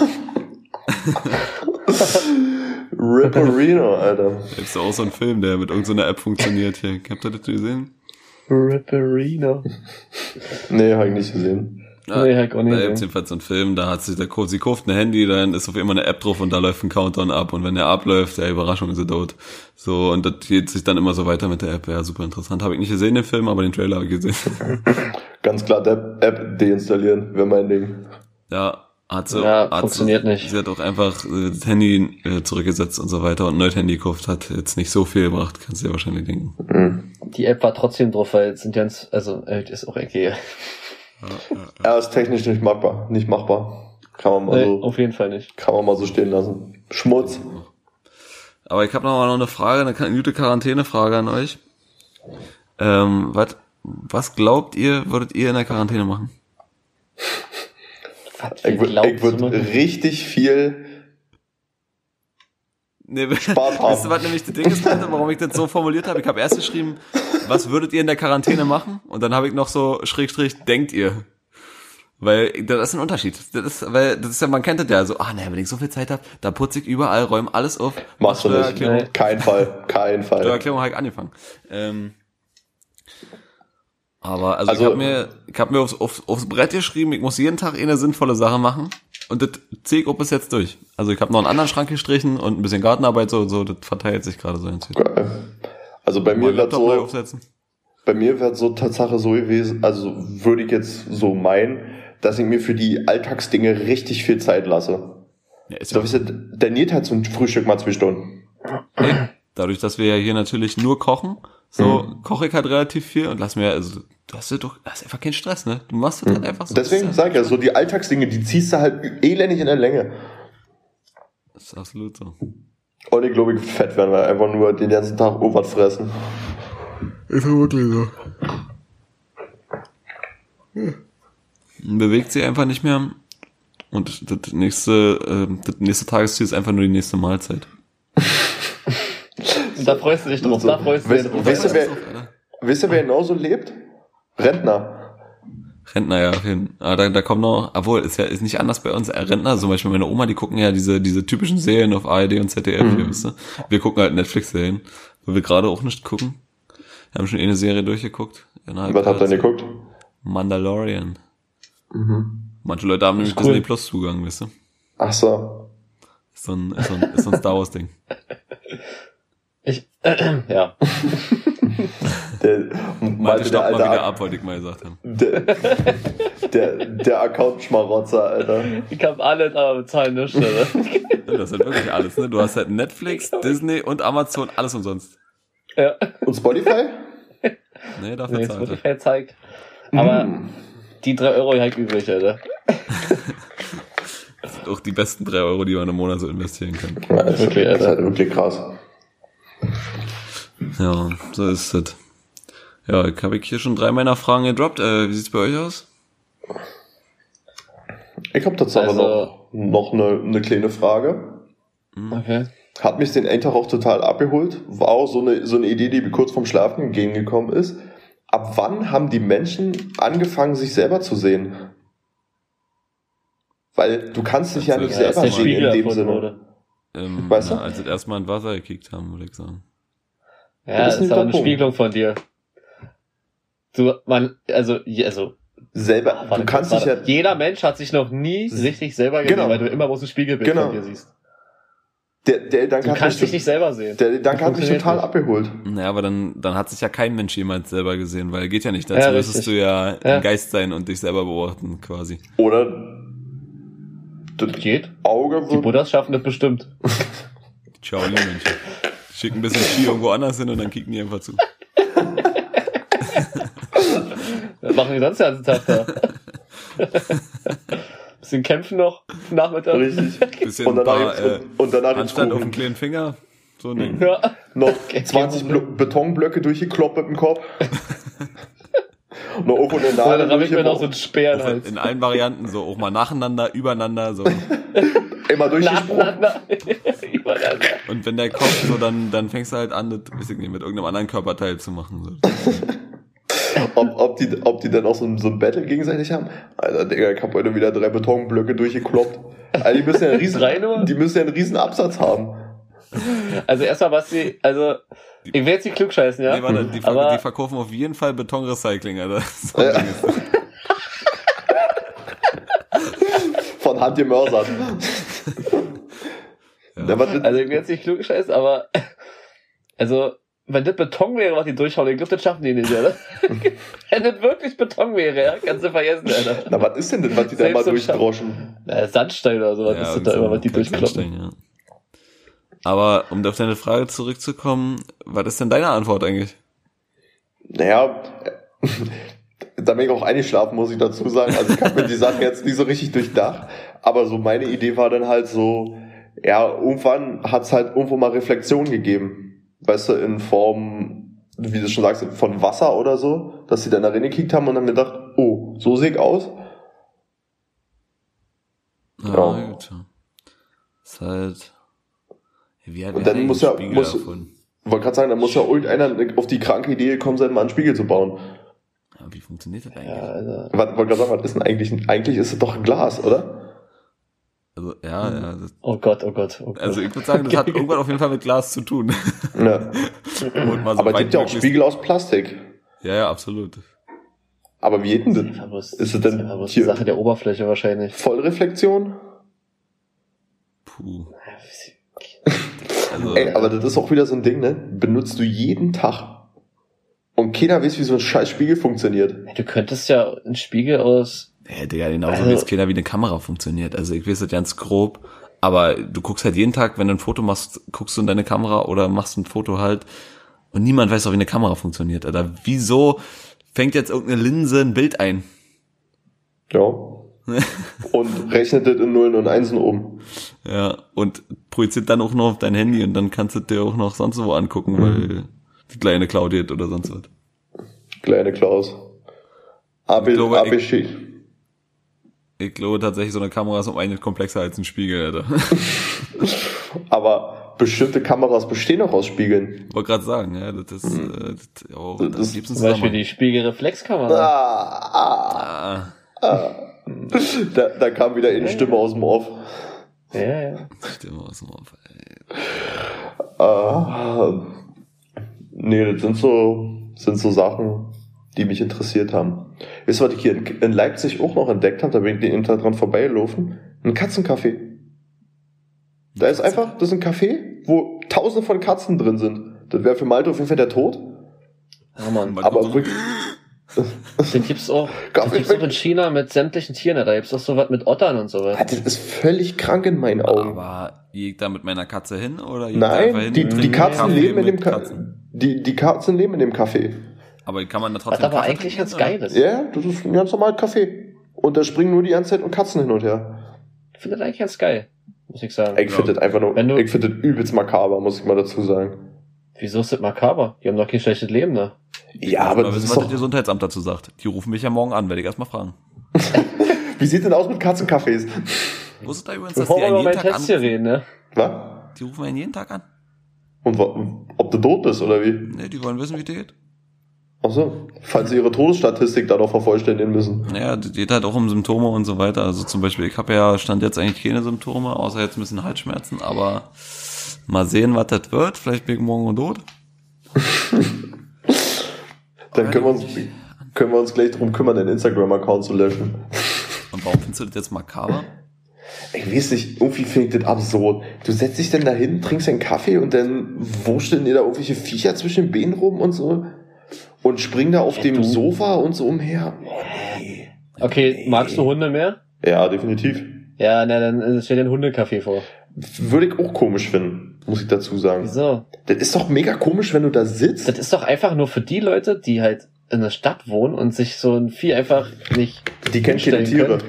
Ripperino, Alter. Ist auch so ein Film, der mit irgendeiner App funktioniert hier. Habt ihr das gesehen? Ripperino. nee, hab ich nicht gesehen. Ja, nee, ich auch nicht da gibt jedenfalls so einen Film, da hat sich der sie kauft ein Handy, dann ist auf immer eine App drauf und da läuft ein Countdown ab und wenn der abläuft, ja, Überraschung ist er tot. So, und das geht sich dann immer so weiter mit der App. Ja, super interessant. Habe ich nicht gesehen, den Film, aber den Trailer habe ich gesehen. Ganz klar, der App deinstallieren, wäre mein Ding. Ja, hat sie, ja, hat funktioniert sie, nicht. Sie hat auch einfach äh, das Handy äh, zurückgesetzt und so weiter und ein neues Handy gekauft, hat jetzt nicht so viel gebracht, kannst du dir wahrscheinlich denken. Mhm. Die App war trotzdem drauf, weil es sind ganz, also äh, ist auch okay. Ja, ja, ja. Er ist technisch nicht machbar, nicht machbar. Kann man mal nee, so. Auf jeden Fall nicht. Kann man mal so stehen lassen. Schmutz. Aber ich habe noch mal noch eine Frage, eine gute Quarantänefrage an euch. Ähm, was, was glaubt ihr, würdet ihr in der Quarantäne machen? Ich, ich würde richtig viel Nee, Spaß haben. Weißt du, was nämlich das Ding ist, warum ich das so formuliert habe? Ich habe erst geschrieben, was würdet ihr in der Quarantäne machen? Und dann habe ich noch so Schrägstrich, denkt ihr? Weil das ist ein Unterschied. Das ist, weil das ist ja, man kennt das ja so, ah ne, wenn ich so viel Zeit habe, da putze ich überall, räume alles auf. Machst du nicht. Kein Fall. Kein Fall. Steuererklärung habe ich angefangen. Ähm, aber also, also ich habe mir, ich hab mir aufs, aufs, aufs Brett geschrieben, ich muss jeden Tag eine sinnvolle Sache machen. Und das ich bis jetzt durch. Also ich habe noch einen anderen Schrank gestrichen und ein bisschen Gartenarbeit so, so das verteilt sich gerade so ins Geil. Also bei mir wird so, bei mir wird so Tatsache so gewesen, also würde ich jetzt so meinen, dass ich mir für die Alltagsdinge richtig viel Zeit lasse. Ja, ist so, ja. der halt so ein Frühstück mal zwei Stunden. Dadurch, dass wir ja hier natürlich nur kochen, so mhm. koche ich halt relativ viel und lass mir, also du hast ja doch, das ist einfach kein Stress, ne? Du machst es halt mhm. einfach so. Deswegen sag ich ja, so die Alltagsdinge, die ziehst du halt elendig in der Länge. Das ist absolut so. Und ich glaube, ich fett werden, weil einfach nur den ganzen Tag Obert fressen. Ist ja wirklich so. Bewegt sich einfach nicht mehr. Und das nächste, äh, das nächste Tagesziel ist einfach nur die nächste Mahlzeit. da freust du dich drauf, da freust du dich drauf. Wisst ihr, wer, wisst ihr, wer genauso lebt? Rentner. Rentner, ja, auf jeden Fall. Ah, da, da kommt noch, obwohl, ist ja ist nicht anders bei uns. Äh, Rentner, zum Beispiel meine Oma, die gucken ja diese, diese typischen Serien auf ARD und ZDF, mhm. hier, wisst ihr? Wir gucken halt Netflix-Serien, weil wir gerade auch nicht gucken. Wir haben schon eh eine Serie durchgeguckt. Was habt ihr denn geguckt? Mandalorian. Mhm. Manche Leute haben nämlich cool. Disney Plus Zugang, wisst ihr? Ach so. Ist so ein, ist so ein, ist so ein Star Wars Ding. Ja. der, Malte stoppt mal wieder ab, wollte ich mal gesagt haben. Der, der, der Account-Schmarotzer, Alter. Ich hab alles, aber bezahlen nicht, Alter. Das ist halt wirklich alles, ne? Du hast halt Netflix, Disney und Amazon, alles umsonst. Ja. Und Spotify? Nee, dafür nee, Spotify zeigt. Aber mm. die drei Euro halt übrig, Alter. Das sind auch die besten drei Euro, die man im Monat so investieren kann. Ja, das, ist wirklich, das ist halt wirklich krass. Ja, so ist es. Ja, ich habe hier schon drei meiner Fragen gedroppt. Äh, wie sieht's bei euch aus? Ich habe dazu also, aber noch, noch eine, eine kleine Frage. Mhm. Okay. Hat mich den Endtag auch total abgeholt. War auch so eine, so eine Idee, die mir kurz vorm Schlafen entgegengekommen ist. Ab wann haben die Menschen angefangen, sich selber zu sehen? Weil du kannst dich ja nicht ja, selber sehen in dem Sinne. Ähm, weißt du? Na, als sie erstmal in Wasser gekickt haben, würde ich sagen. Ja, das ist aber eine Spiegelung von dir. Du, man, also, also. Selber, warte, du kannst dich ja. Jeder Mensch hat sich noch nie richtig selber gesehen, genau. weil du immer bloß ein Spiegelbild genau. von dir siehst. Der, der Dank du hat kannst dich nicht selber sehen. Der Dank hat mich total nicht. abgeholt. Naja, aber dann, dann hat sich ja kein Mensch jemals selber gesehen, weil geht ja nicht. Dazu ja, müsstest du ja, ja, im Geist sein und dich selber beobachten, quasi. Oder das geht. Auge wird Die Buddhas schaffen das bestimmt. Ciao, Menschen. Schicken ein bisschen Ski irgendwo anders hin und dann kicken die einfach zu. Was machen die sonst den ganzen Tag da? bisschen kämpfen noch Nachmittag. Richtig. Bisschen und danach, paar, äh, und danach Anstand auf den kleinen Finger. So ein Ding. Ja. Noch 20 Betonblöcke durchgekloppt mit dem Kopf. Noch irgendwo eine Nadel. Dann habe ich mir noch so einen Speer halt. In allen Varianten, so auch mal nacheinander, übereinander, so. Immer durchgesprungen. Und wenn der kommt, so, dann, dann fängst du halt an, das, weiß ich nicht, mit irgendeinem anderen Körperteil zu machen. So. ob, ob, die, ob die dann auch so, ein, so ein Battle gegenseitig haben? Alter, Digga, ich hab heute wieder drei Betonblöcke durchgekloppt. Also die müssen ja einen riesen, die müssen ja einen riesen Absatz haben. Also erstmal, was sie, also ich will jetzt nicht klugscheißen, ja. Nee, warte, die, aber die verkaufen auf jeden Fall Betonrecycling, Alter. So ja. Von Hand gemörsert. Ja. Also ich will jetzt nicht klugscheißen, aber also wenn das Beton wäre, was die durchhauen, ich glaube, das schaffen die nicht, oder? wenn das wirklich Beton wäre, ja, kannst du vergessen, Alter. Na, was ist denn das, was die da mal durchdroschen? Na, Sandstein oder sowas ja, ist das da immer, was die durchkloppen. Aber um auf deine Frage zurückzukommen, was ist denn deine Antwort eigentlich? Naja, da bin ich auch eingeschlafen, muss ich dazu sagen. Also ich habe mir die Sache jetzt nicht so richtig durchdacht. Aber so meine Idee war dann halt so, ja, irgendwann hat es halt irgendwo mal Reflexion gegeben. Weißt du, in Form, wie du schon sagst, von Wasser oder so, dass sie dann da reingekickt haben und dann gedacht, oh, so sehe ich aus. Ja, ja. gut. Ist halt wie hat und dann muss ja, muss, wollte gerade sagen, dann muss ja irgendeiner auf die kranke Idee gekommen sein, mal einen Spiegel zu bauen. Ja, wie funktioniert das eigentlich? Ja, also. wollte gerade sagen, was ist denn eigentlich, eigentlich ist es doch ein Glas, oder? Also, ja, ja. Das, oh Gott, oh Gott, oh Gott. Also, ich würde sagen, das hat irgendwann auf jeden Fall mit Glas zu tun. Ja. so Aber es gibt ja auch Spiegel aus Plastik. Ja, ja, absolut. Aber wie denn das? Ist es denn die Sache der Oberfläche wahrscheinlich? Vollreflexion? Puh. Also, Ey, aber das ist auch wieder so ein Ding, ne? Benutzt du jeden Tag. Und keiner weiß, wie so ein scheiß Spiegel funktioniert. Du könntest ja einen Spiegel aus. Ja, Digga, genauso also, weiß keiner, wie eine Kamera funktioniert. Also ich weiß das ganz grob. Aber du guckst halt jeden Tag, wenn du ein Foto machst, guckst du in deine Kamera oder machst ein Foto halt. Und niemand weiß auch, wie eine Kamera funktioniert. Alter, wieso fängt jetzt irgendeine Linse ein Bild ein? Ja. und rechnet das in Nullen und Einsen um. Ja, und projiziert dann auch noch auf dein Handy und dann kannst du dir auch noch sonst wo angucken, mhm. weil die kleine Claudia oder sonst was. Kleine Klaus. AB, Ich glaube, ABC. Ich glaube tatsächlich, so eine Kamera ist um einiges komplexer als ein Spiegel, Alter. Aber bestimmte Kameras bestehen auch aus Spiegeln. Wollte gerade sagen, ja, das ist, äh, das, oh, Das das ist liebsten Zum Beispiel die Spiegelreflexkamera. Ah, ah. Ah, Da, da kam wieder eine Stimme aus dem Off. Ja, ja. Stimme aus dem Off, ey. Ah, nee, das sind so, sind so Sachen, die mich interessiert haben. Wisst ihr, was ich hier in, in Leipzig auch noch entdeckt habe? Da bin ich den Internet dran vorbeigelaufen. Ein Katzencafé. Da ist einfach, das ist ein Café, wo tausende von Katzen drin sind. Das wäre für Malte auf jeden Fall der Tod. Ja, Mann. Aber wirklich, Den gibt's auch, Gab gibt's auch in China mit sämtlichen Tieren. Da gibt's auch so was mit Ottern und sowas. das ist völlig krank in meinen Augen. Aber gehe ich da mit meiner Katze hin oder Nein, hin, die, die Katzen Kaffee leben in dem Ka Katzen? die, die Katzen leben in dem Café. Aber kann man da Was trotzdem aber Kaffee eigentlich trinken, ganz oder? geil ist. Ja, das ist ein ganz normales Café. Und da springen nur die ganze Zeit und Katzen hin und her. Ich finde das eigentlich ganz geil. Muss ich sagen. Ich finde das einfach nur, Wenn du- ich finde das übelst makaber, muss ich mal dazu sagen. Wieso ist das makaber? Die haben doch kein schlechtes Leben, ne? Ja, Muss aber mal wissen, was das Gesundheitsamt dazu sagt. Die rufen mich ja morgen an, werde ich erstmal fragen. wie sieht denn aus mit Katzencafés? Wusstet ihr übrigens, dass Bevor die einen jeden meinen Tag Test hier anrufen? reden, ne? Was? Die rufen einen jeden Tag an. Und ob du tot bist oder wie? Ne, die wollen wissen, wie dir geht. Ach so, falls sie ihre Todesstatistik da noch vervollständigen müssen. Naja, geht halt auch um Symptome und so weiter. Also zum Beispiel, ich habe ja, stand jetzt eigentlich keine Symptome, außer jetzt ein bisschen Halsschmerzen, aber mal sehen, was das wird. Vielleicht bin ich morgen tot. Dann können wir uns, können wir uns gleich darum kümmern, den Instagram-Account zu löschen. Und warum findest du das jetzt makaber? Ich weiß nicht, irgendwie finde ich das absurd. Du setzt dich dann da hin, trinkst einen Kaffee und dann wurschteln dir da irgendwelche Viecher zwischen den Beinen rum und so und springen da auf dem du- Sofa und so umher. Oh, nee. Okay, magst du Hunde mehr? Ja, definitiv. Ja, na, dann stell dir ein Hundecafé vor. Würde ich auch komisch finden, muss ich dazu sagen. Wieso? Das ist doch mega komisch, wenn du da sitzt. Das ist doch einfach nur für die Leute, die halt in der Stadt wohnen und sich so ein Vieh einfach nicht Die kennen keine Tiere.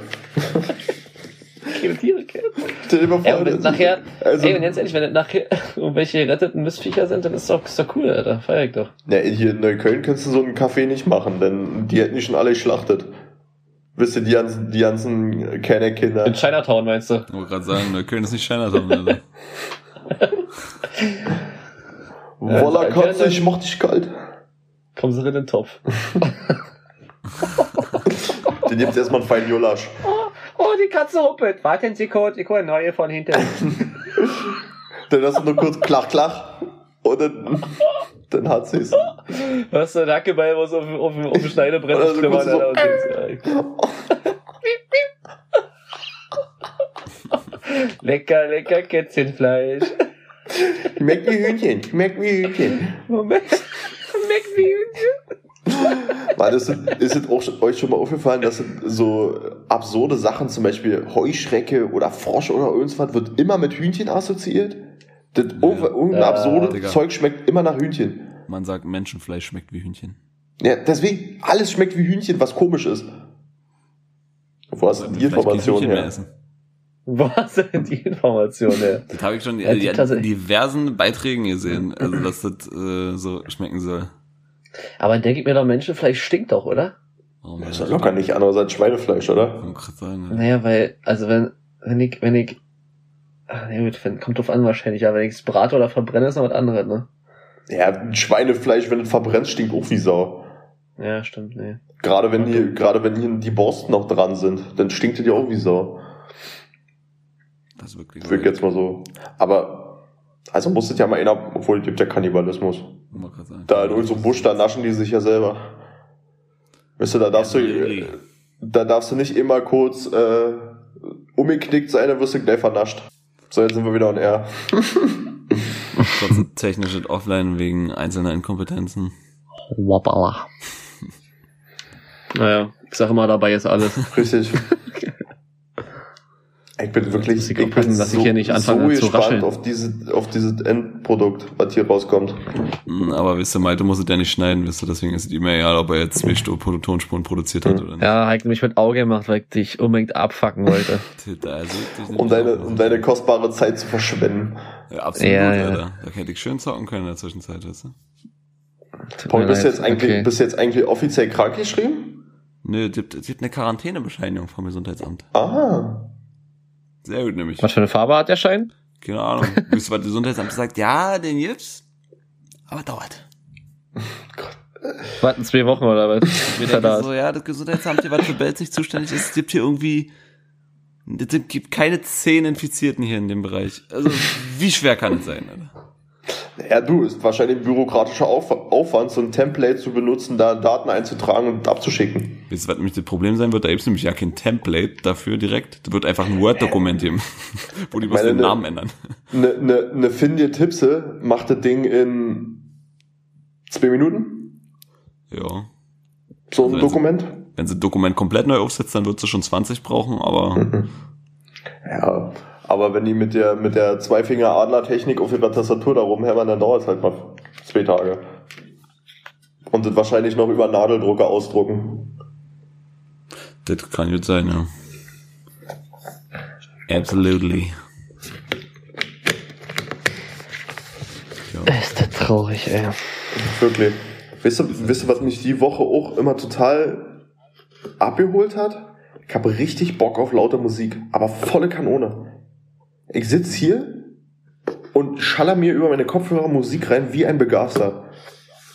Keine Tiere kennen. Stell dir mal vor, Ja, und wenn das- nachher, also, ey, und ganz ehrlich, wenn das nachher irgendwelche geretteten Missviecher sind, dann ist doch, ist doch cool, Alter. Feier ich doch. ja, hier in Neukölln kannst du so einen Kaffee nicht machen, denn die hätten die schon alle geschlachtet. Wisst ihr, die ganzen, die ganzen Kennerkinder. In Chinatown meinst du? Ich wollte gerade sagen, Neukölln ist nicht Chinatown. Alter. Voller Ja, Katze, ich mach dich kalt. Kommen sie in den Topf. Den gibt's erstmal einen feinen Jolasch. Oh, die Katze ruppelt. Warten Sie kurz, ich hole neue von hinten. Dann hast du nur kurz klach, klach. Und dann, dann hat sie's. Hörst du den Hackeball, was auf, auf, auf dem Schneidebrett Also schlimmert, kurz so- Alter, und denkst, ja, Lecker, lecker Kätzchenfleisch. Schmeckt wie Hühnchen, schmeckt wie Hühnchen. Moment. Schmeckt wie Hühnchen. War das, ist es auch euch schon mal aufgefallen, dass so absurde Sachen, zum Beispiel Heuschrecke oder Frosch oder irgendwas, wird immer mit Hühnchen assoziiert? Das, irgendein irgendein Ja, absurde Digga. Zeug schmeckt immer nach Hühnchen. Man sagt, Menschenfleisch schmeckt wie Hühnchen. Ja, deswegen, alles schmeckt wie Hühnchen, was komisch ist. Wo hast du die Information Hühnchen mehr her? Essen. Was denn die Information, ey? Das habe ich schon Ja, ja, in Tasse- diversen Beiträgen gesehen, also dass das äh, so schmecken soll. Aber dann denke ich mir doch, Menschenfleisch stinkt doch, oder? Warum Das ist ja locker nicht anders als Schweinefleisch, oder? Sagen, ja. Naja, weil, also wenn, wenn ich, wenn ich, ach, nee, gut, wenn, kommt drauf an wahrscheinlich, aber wenn ich es brate oder verbrenne, ist noch was anderes, ne? Ja, Schweinefleisch, wenn es verbrennt, stinkt auch wie Sau. Ja, stimmt, nee. Gerade wenn hier, gerade wenn hier die Borsten noch dran sind, dann stinkt es ja auch wie Sau. Das ist wirklich Würde ich jetzt mal so. Aber, also muss es ja mal einer, obwohl es gibt ja Kannibalismus. Sagen. Da in irgendeinem Busch, da naschen die sich ja selber. Weißt du, da darfst Ja, du, really. da darfst du nicht immer kurz, äh, umgeknickt sein, dann wirst du gleich vernascht. So, jetzt sind wir wieder on air. Kurze technische Offline wegen einzelner Inkompetenzen. Wabala. Naja, ich sag immer, dabei ist alles. Richtig. Ich bin wirklich, ich ich bin dass ich hier nicht anfange so zu gespannt rascheln. auf dieses, auf dieses Endprodukt, was hier rauskommt. Hm, Aber wisst ihr, Malte muss es ja nicht schneiden, wisst ihr, deswegen ist es ihm egal, ob er jetzt zwei Stunden Tonspuren produziert hat oder nicht. Ja, Heike mich mit Auge gemacht, weil ich dich unbedingt abfacken wollte. Also, Um deine, um deine kostbare Zeit zu verschwenden. ja, absolut, Ja, ja. Alter. Da hätte ich schön zocken können in der Zwischenzeit, weißt du? Paul, bist du jetzt, eigentlich, okay. bist jetzt eigentlich offiziell krank geschrieben? Nö, es gibt, es gibt eine Quarantänebescheinigung vom Gesundheitsamt. Ah. Sehr gut, nämlich. Was für eine Farbe hat der Schein? Keine Ahnung. Bis was das Gesundheitsamt sagt, ja, den gibt's, aber dauert. Warten zwei Wochen oder was? Wieder da so, ja, das Gesundheitsamt, hier, was für Belzig zuständig ist, es gibt hier irgendwie, es gibt keine zehn Infizierten hier in dem Bereich. Also, wie schwer kann es sein, Alter? Ja, du, ist wahrscheinlich ein bürokratischer Aufwand, so ein Template zu benutzen, da Daten einzutragen und abzuschicken. Wisst ihr, was nämlich das Problem sein wird? Da gibt es nämlich ja kein Template dafür direkt. Da wird einfach ein Word-Dokument geben, wo die bloß den Namen ändern. Eine ne, ne Finde Tipse macht das Ding in zwei Minuten? Ja. So ein also Dokument? Sie, wenn sie ein Dokument komplett neu aufsetzt, dann wird sie schon 20 brauchen, aber. Mhm. Ja, aber wenn die mit der, mit der Zweifinger-Adler-Technik auf ihrer Tastatur da rumhämmern, dann dauert es halt mal zwei Tage. Und das wahrscheinlich noch über Nadeldrucker ausdrucken. Das kann gut sein, ja. Absolutely. Ja. Ist das traurig, ey. Wirklich. Wisst ihr, wisst ihr, was mich die Woche auch immer total abgeholt hat? Ich habe richtig Bock auf laute Musik, aber volle Kanone. Ich sitz hier und schaller mir über meine Kopfhörer Musik rein wie ein Begaster.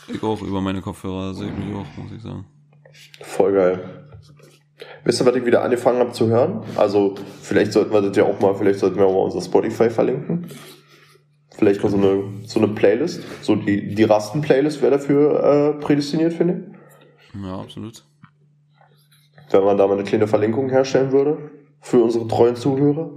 Ich auch über meine Kopfhörer, sehe ich mich auch, muss ich sagen. Voll geil. Wisst ihr, was ich wieder angefangen habe zu hören? Also, vielleicht sollten wir das ja auch mal, vielleicht sollten wir auch mal unser Spotify verlinken. Vielleicht mal so eine, so eine Playlist. So die, die Rasten-Playlist wäre dafür äh, prädestiniert, finde ich. Ja, absolut. Wenn man da mal eine kleine Verlinkung herstellen würde. Für unsere treuen Zuhörer.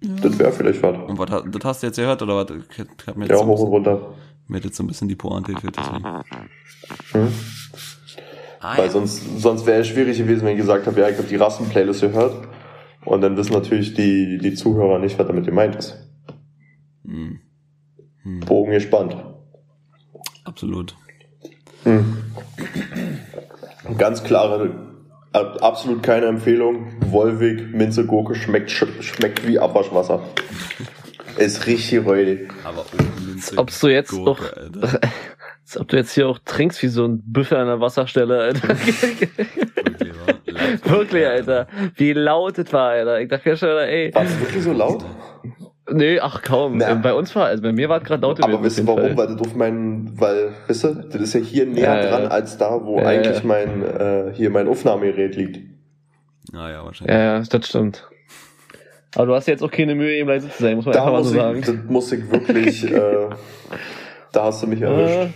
Ja. Das wäre vielleicht was. Und was, das hast du jetzt gehört, oder was? Ich hab mir jetzt ja, so hoch und runter. Mir hat jetzt so ein bisschen die Pointe gefehlt, deswegen. Hm. Ah, Weil ja. sonst, sonst wäre es schwierig gewesen, wenn ich gesagt habe, ja, ich habe die Rassen-Playlist gehört. Und dann wissen natürlich die, die Zuhörer nicht, was damit gemeint ist. Hm. Hm. Bogen gespannt. Absolut. Hm. Ganz klare Absolut keine Empfehlung. Wolwig, Minze, Gurke schmeckt, schmeckt wie Abwaschwasser. Ist richtig räudig. Aber Minze, Ob du jetzt Gurke, auch, als ob du jetzt hier auch trinkst wie so ein Büffel an der Wasserstelle, Alter. wirklich, Alter. Wie laut es war, Alter. Ich dachte ja schon, ey. War es wirklich so laut? Nee, ach kaum. Na. Bei uns war, also bei mir war es gerade laut. Aber wisst ihr warum? Fall. Weil das auf meinen, weil, wisst ihr, das ist ja hier näher ja, dran ja. als da, wo ja, eigentlich mein, äh, hier mein Aufnahmegerät liegt. Naja, wahrscheinlich. Ja, ja, das stimmt. Aber du hast jetzt auch keine Mühe, eben leise zu sein, muss man da einfach mal so ich, sagen. Das muss ich wirklich, äh, da hast du mich erwischt.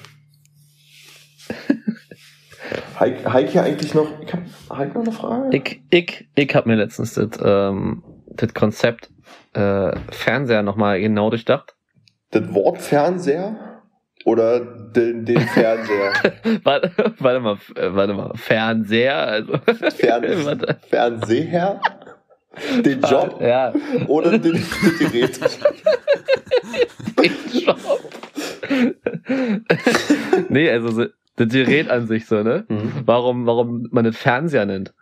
Heike, Heike eigentlich noch, ich hab, Heike noch eine Frage? Ich, ich, ich hab mir letztens das, ähm, das Konzept äh, Fernseher nochmal genau durchdacht? Das Wort Fernseher oder den, den Fernseher? warte, warte mal, äh, warte mal, Fernseher, also. Fern, Fernseher? Den Job? Ja. Oder den, den Gerät? den Job. nee, also das Gerät an sich so, ne? Mhm. Warum, warum man das Fernseher nennt?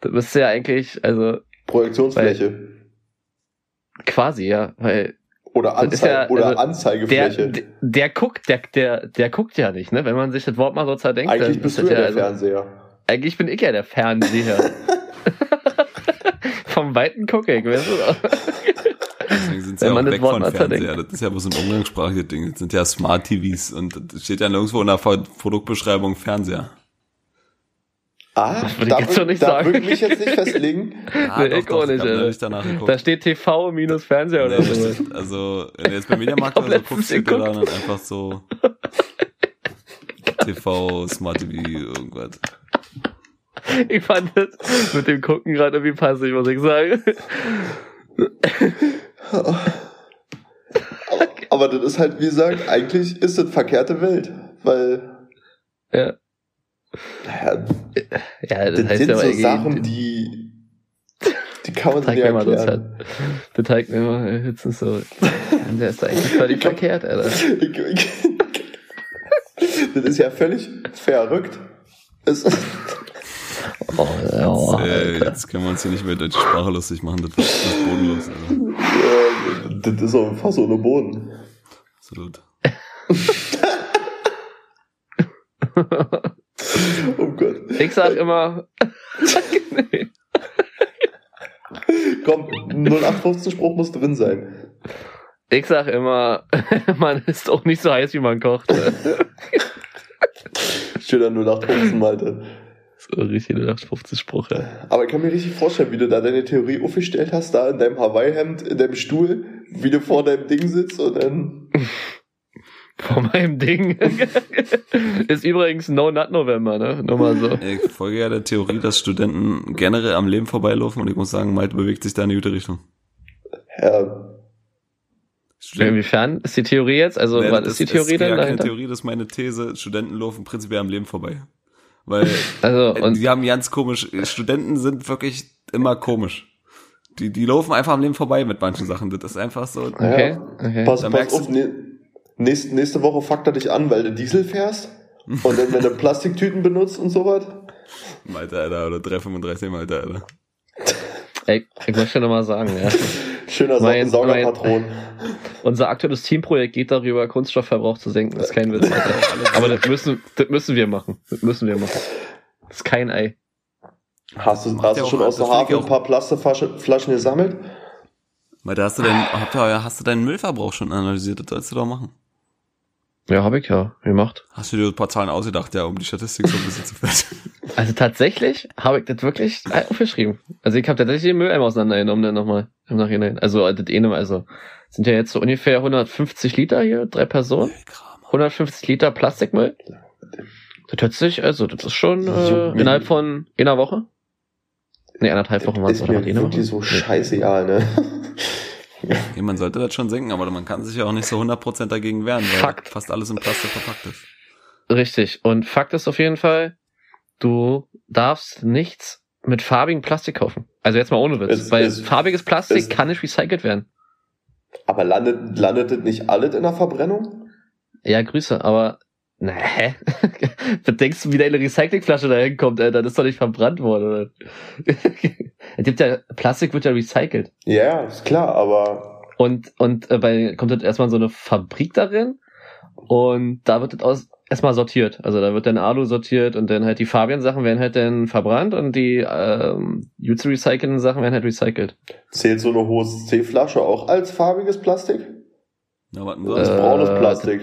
Das müsste ja eigentlich, also. Projektionsfläche. Quasi, ja, weil oder, Anzeige, ja, oder also Anzeigefläche. Der, der guckt, der, der, der guckt ja nicht, ne? Wenn man sich das Wort mal so zerdenkt. Eigentlich bist du ja der also, Fernseher. Eigentlich bin ich ja der Fernseher. Vom Weiten gucke ich, weißt du? Deswegen sind sie ja auch weg von Fernseher. Das ist ja bloß ein umgangssprachliches Ding. Das sind ja Smart TVs und das steht ja nirgendwo in der Produktbeschreibung Fernseher. Ah, da, würde ich, da würde ich mich jetzt nicht festlegen. ah, nee, doch, doch, nicht, ich danach Da steht TV minus Fernseher oder so. Also, wenn du jetzt beim Mediamarkt oder so guckst, steht da dann einfach so TV, Smart TV, irgendwas. Ich fand das mit dem Gucken gerade irgendwie passig, muss ich sagen. aber, aber das ist halt, wie gesagt, eigentlich ist das verkehrte Welt, weil. Ja ja, das, das sind ja so Sachen, die, die kann man sich nicht erklären. Das, halt, das zeigt mir immer jetzt so, der ist da eigentlich völlig verkehrt, Alter. das ist ja völlig verrückt. Oh, ja, jetzt, äh, jetzt können wir uns hier nicht mehr deutsche Sprache lustig machen, das ist bodenlos. Also. Ja, das ist auch fast ohne Boden. Absolut. Oh Gott. Ich sag immer. nee. Komm, 0815 Spruch muss drin sein. Ich sag immer, man ist auch nicht so heiß, wie man kocht. Schöner 0815, Malte. So richtig 0815 Spruch, ja. Aber ich kann mir richtig vorstellen, wie du da deine Theorie aufgestellt hast, da in deinem Hawaii-Hemd, in deinem Stuhl, wie du vor deinem Ding sitzt und dann. Vor meinem Ding. ist übrigens No Nut November, ne? Nur mal so. Ich folge ja der Theorie, dass Studenten generell am Leben vorbeilaufen und ich muss sagen, Malte bewegt sich da in die gute Richtung. Ja. Studenten Inwiefern ist die Theorie jetzt? Also, nee, was ist die Theorie denn dahinter? Die Theorie, das ist meine These, Studenten laufen prinzipiell am Leben vorbei. Weil also, und die haben ganz komisch, Studenten sind wirklich immer komisch. Die, die laufen einfach am Leben vorbei mit manchen Sachen. Das ist einfach so. Okay, okay. Pass, pass auf, nächste, nächste Woche fuckt er dich an, weil du Diesel fährst. Und dann, wenn du Plastiktüten benutzt und sowas. Malte, Alter, oder 335 Malte, Alter. Ey, ich möchte noch mal sagen, ja. Schöner mein, Saugerpatron. Unser aktuelles Teamprojekt geht darüber, Kunststoffverbrauch zu senken. Das ist kein Witz. Alter. Aber das müssen, das müssen wir machen. Das müssen wir machen. Das ist kein Ei. Hast du, hast du schon aus der Hafen ein paar Plastikflaschen gesammelt? Weil da hast du deinen, hast du deinen Müllverbrauch schon analysiert, das sollst du doch machen. Ja, habe ich ja gemacht. Hast du dir ein paar Zahlen ausgedacht, ja, um die Statistik so ein bisschen zu fällen? Also tatsächlich habe ich das wirklich aufgeschrieben. Also ich habe tatsächlich den Mülleimer auseinandergenommen dann nochmal im Nachhinein. Also das eh also sind ja jetzt so ungefähr 150 Liter hier, drei Personen. 150 Liter Plastikmüll. Das hört sich, also das ist schon äh, innerhalb von einer Woche. Nee, anderthalb Wochen war es. Ist mir wirklich so scheißegal, ne? Ja, man sollte das schon senken, aber man kann sich ja auch nicht so 100% dagegen wehren, weil Fakt. fast alles in Plastik verpackt ist. Richtig. Und Fakt ist auf jeden Fall, du darfst nichts mit farbigem Plastik kaufen. Also jetzt mal ohne Witz. Es, weil es, farbiges Plastik es, kann nicht recycelt werden. Aber landet, landet das nicht alles in der Verbrennung? Ja, Grüße, aber na, hä? Was denkst du, wie deine Recyclingflasche da hinkommt, Alter? Das ist doch nicht verbrannt worden, oder? es gibt ja, Plastik wird ja recycelt. Ja, ist klar, aber. Und, und äh, bei, kommt jetzt erstmal so eine Fabrik darin und da wird das aus, erstmal sortiert. Also da wird dann Alu sortiert und dann halt die Fabian-Sachen werden halt dann verbrannt und die ähm, zu recycelten Sachen werden halt recycelt. Zählt so eine hohe C-Flasche auch als farbiges Plastik? Ja, warten Als braunes äh, Plastik.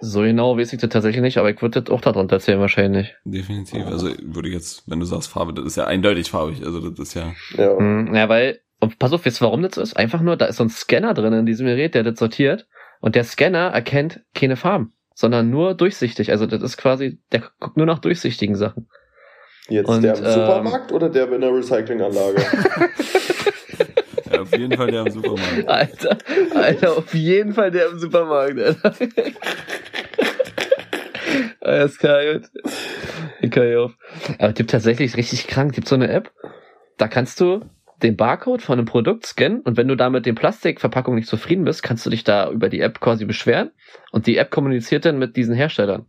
So genau weiß ich das tatsächlich nicht, aber ich würde das auch darunter zählen wahrscheinlich. Definitiv. Also würde ich jetzt, wenn du sagst Farbe, das ist ja eindeutig farbig. Also das ist ja. Ja, mhm, ja weil, und pass auf, jetzt warum das so ist? Einfach nur, da ist so ein Scanner drin in diesem Gerät, der das sortiert. Und der Scanner erkennt keine Farben, sondern nur durchsichtig. Also das ist quasi, der guckt nur nach durchsichtigen Sachen. Jetzt und, der im ähm, Supermarkt oder der in der Recyclinganlage? auf jeden Fall der im Supermarkt. Alter, Alter, auf jeden Fall der im Supermarkt. Alter. Alles klar, gut. Ich kann auf. Aber es gibt tatsächlich richtig krank, es gibt so eine App, da kannst du den Barcode von einem Produkt scannen und wenn du da mit den Plastikverpackungen nicht zufrieden bist, kannst du dich da über die App quasi beschweren und die App kommuniziert dann mit diesen Herstellern.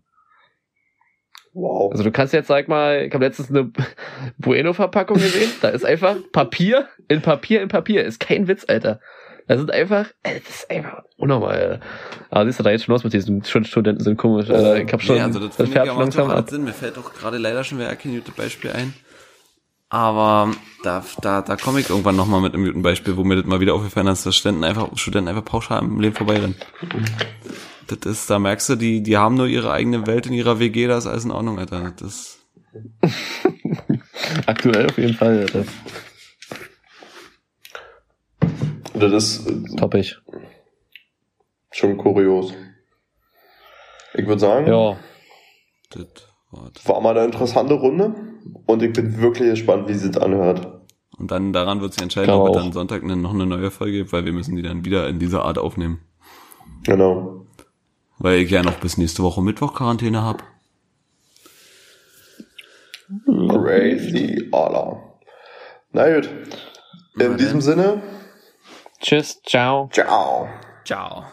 Wow. Also du kannst jetzt, sag mal, ich habe letztens eine Bueno-Verpackung gesehen, da ist einfach Papier in Papier in Papier. Ist kein Witz, Alter. Das sind einfach, das ist einfach unnormal. Alter. Aber siehst du da jetzt schon aus mit diesen Studenten sind komisch. Alter. Ich hab schon, nee, also das, das fährt langsam ab. Sinn. Mir fällt doch gerade leider schon wieder kein gutes Beispiel ein. Aber da, da, da komme ich irgendwann nochmal mit einem guten Beispiel, wo mir das mal wieder aufgefallen ist, dass Studenten einfach, Studenten einfach pauschal im Leben vorbeirennen. Das ist, da merkst du, die, die haben nur ihre eigene Welt in ihrer WG, da ist alles in Ordnung, Alter. Das Aktuell auf jeden Fall, Alter. Das ist äh, toppig. Schon kurios. Ich würde sagen, ja. war mal eine interessante Runde und ich bin wirklich gespannt, wie sie es anhört. Und dann daran wird sich entscheiden, ob es dann Sonntag noch eine neue Folge gibt, weil wir müssen die dann wieder in dieser Art aufnehmen. Genau. Weil ich ja noch bis nächste Woche Mittwoch Quarantäne habe. Crazy, Allah. Na gut. In diesem Sinne. Tschüss, ciao. Ciao. Ciao.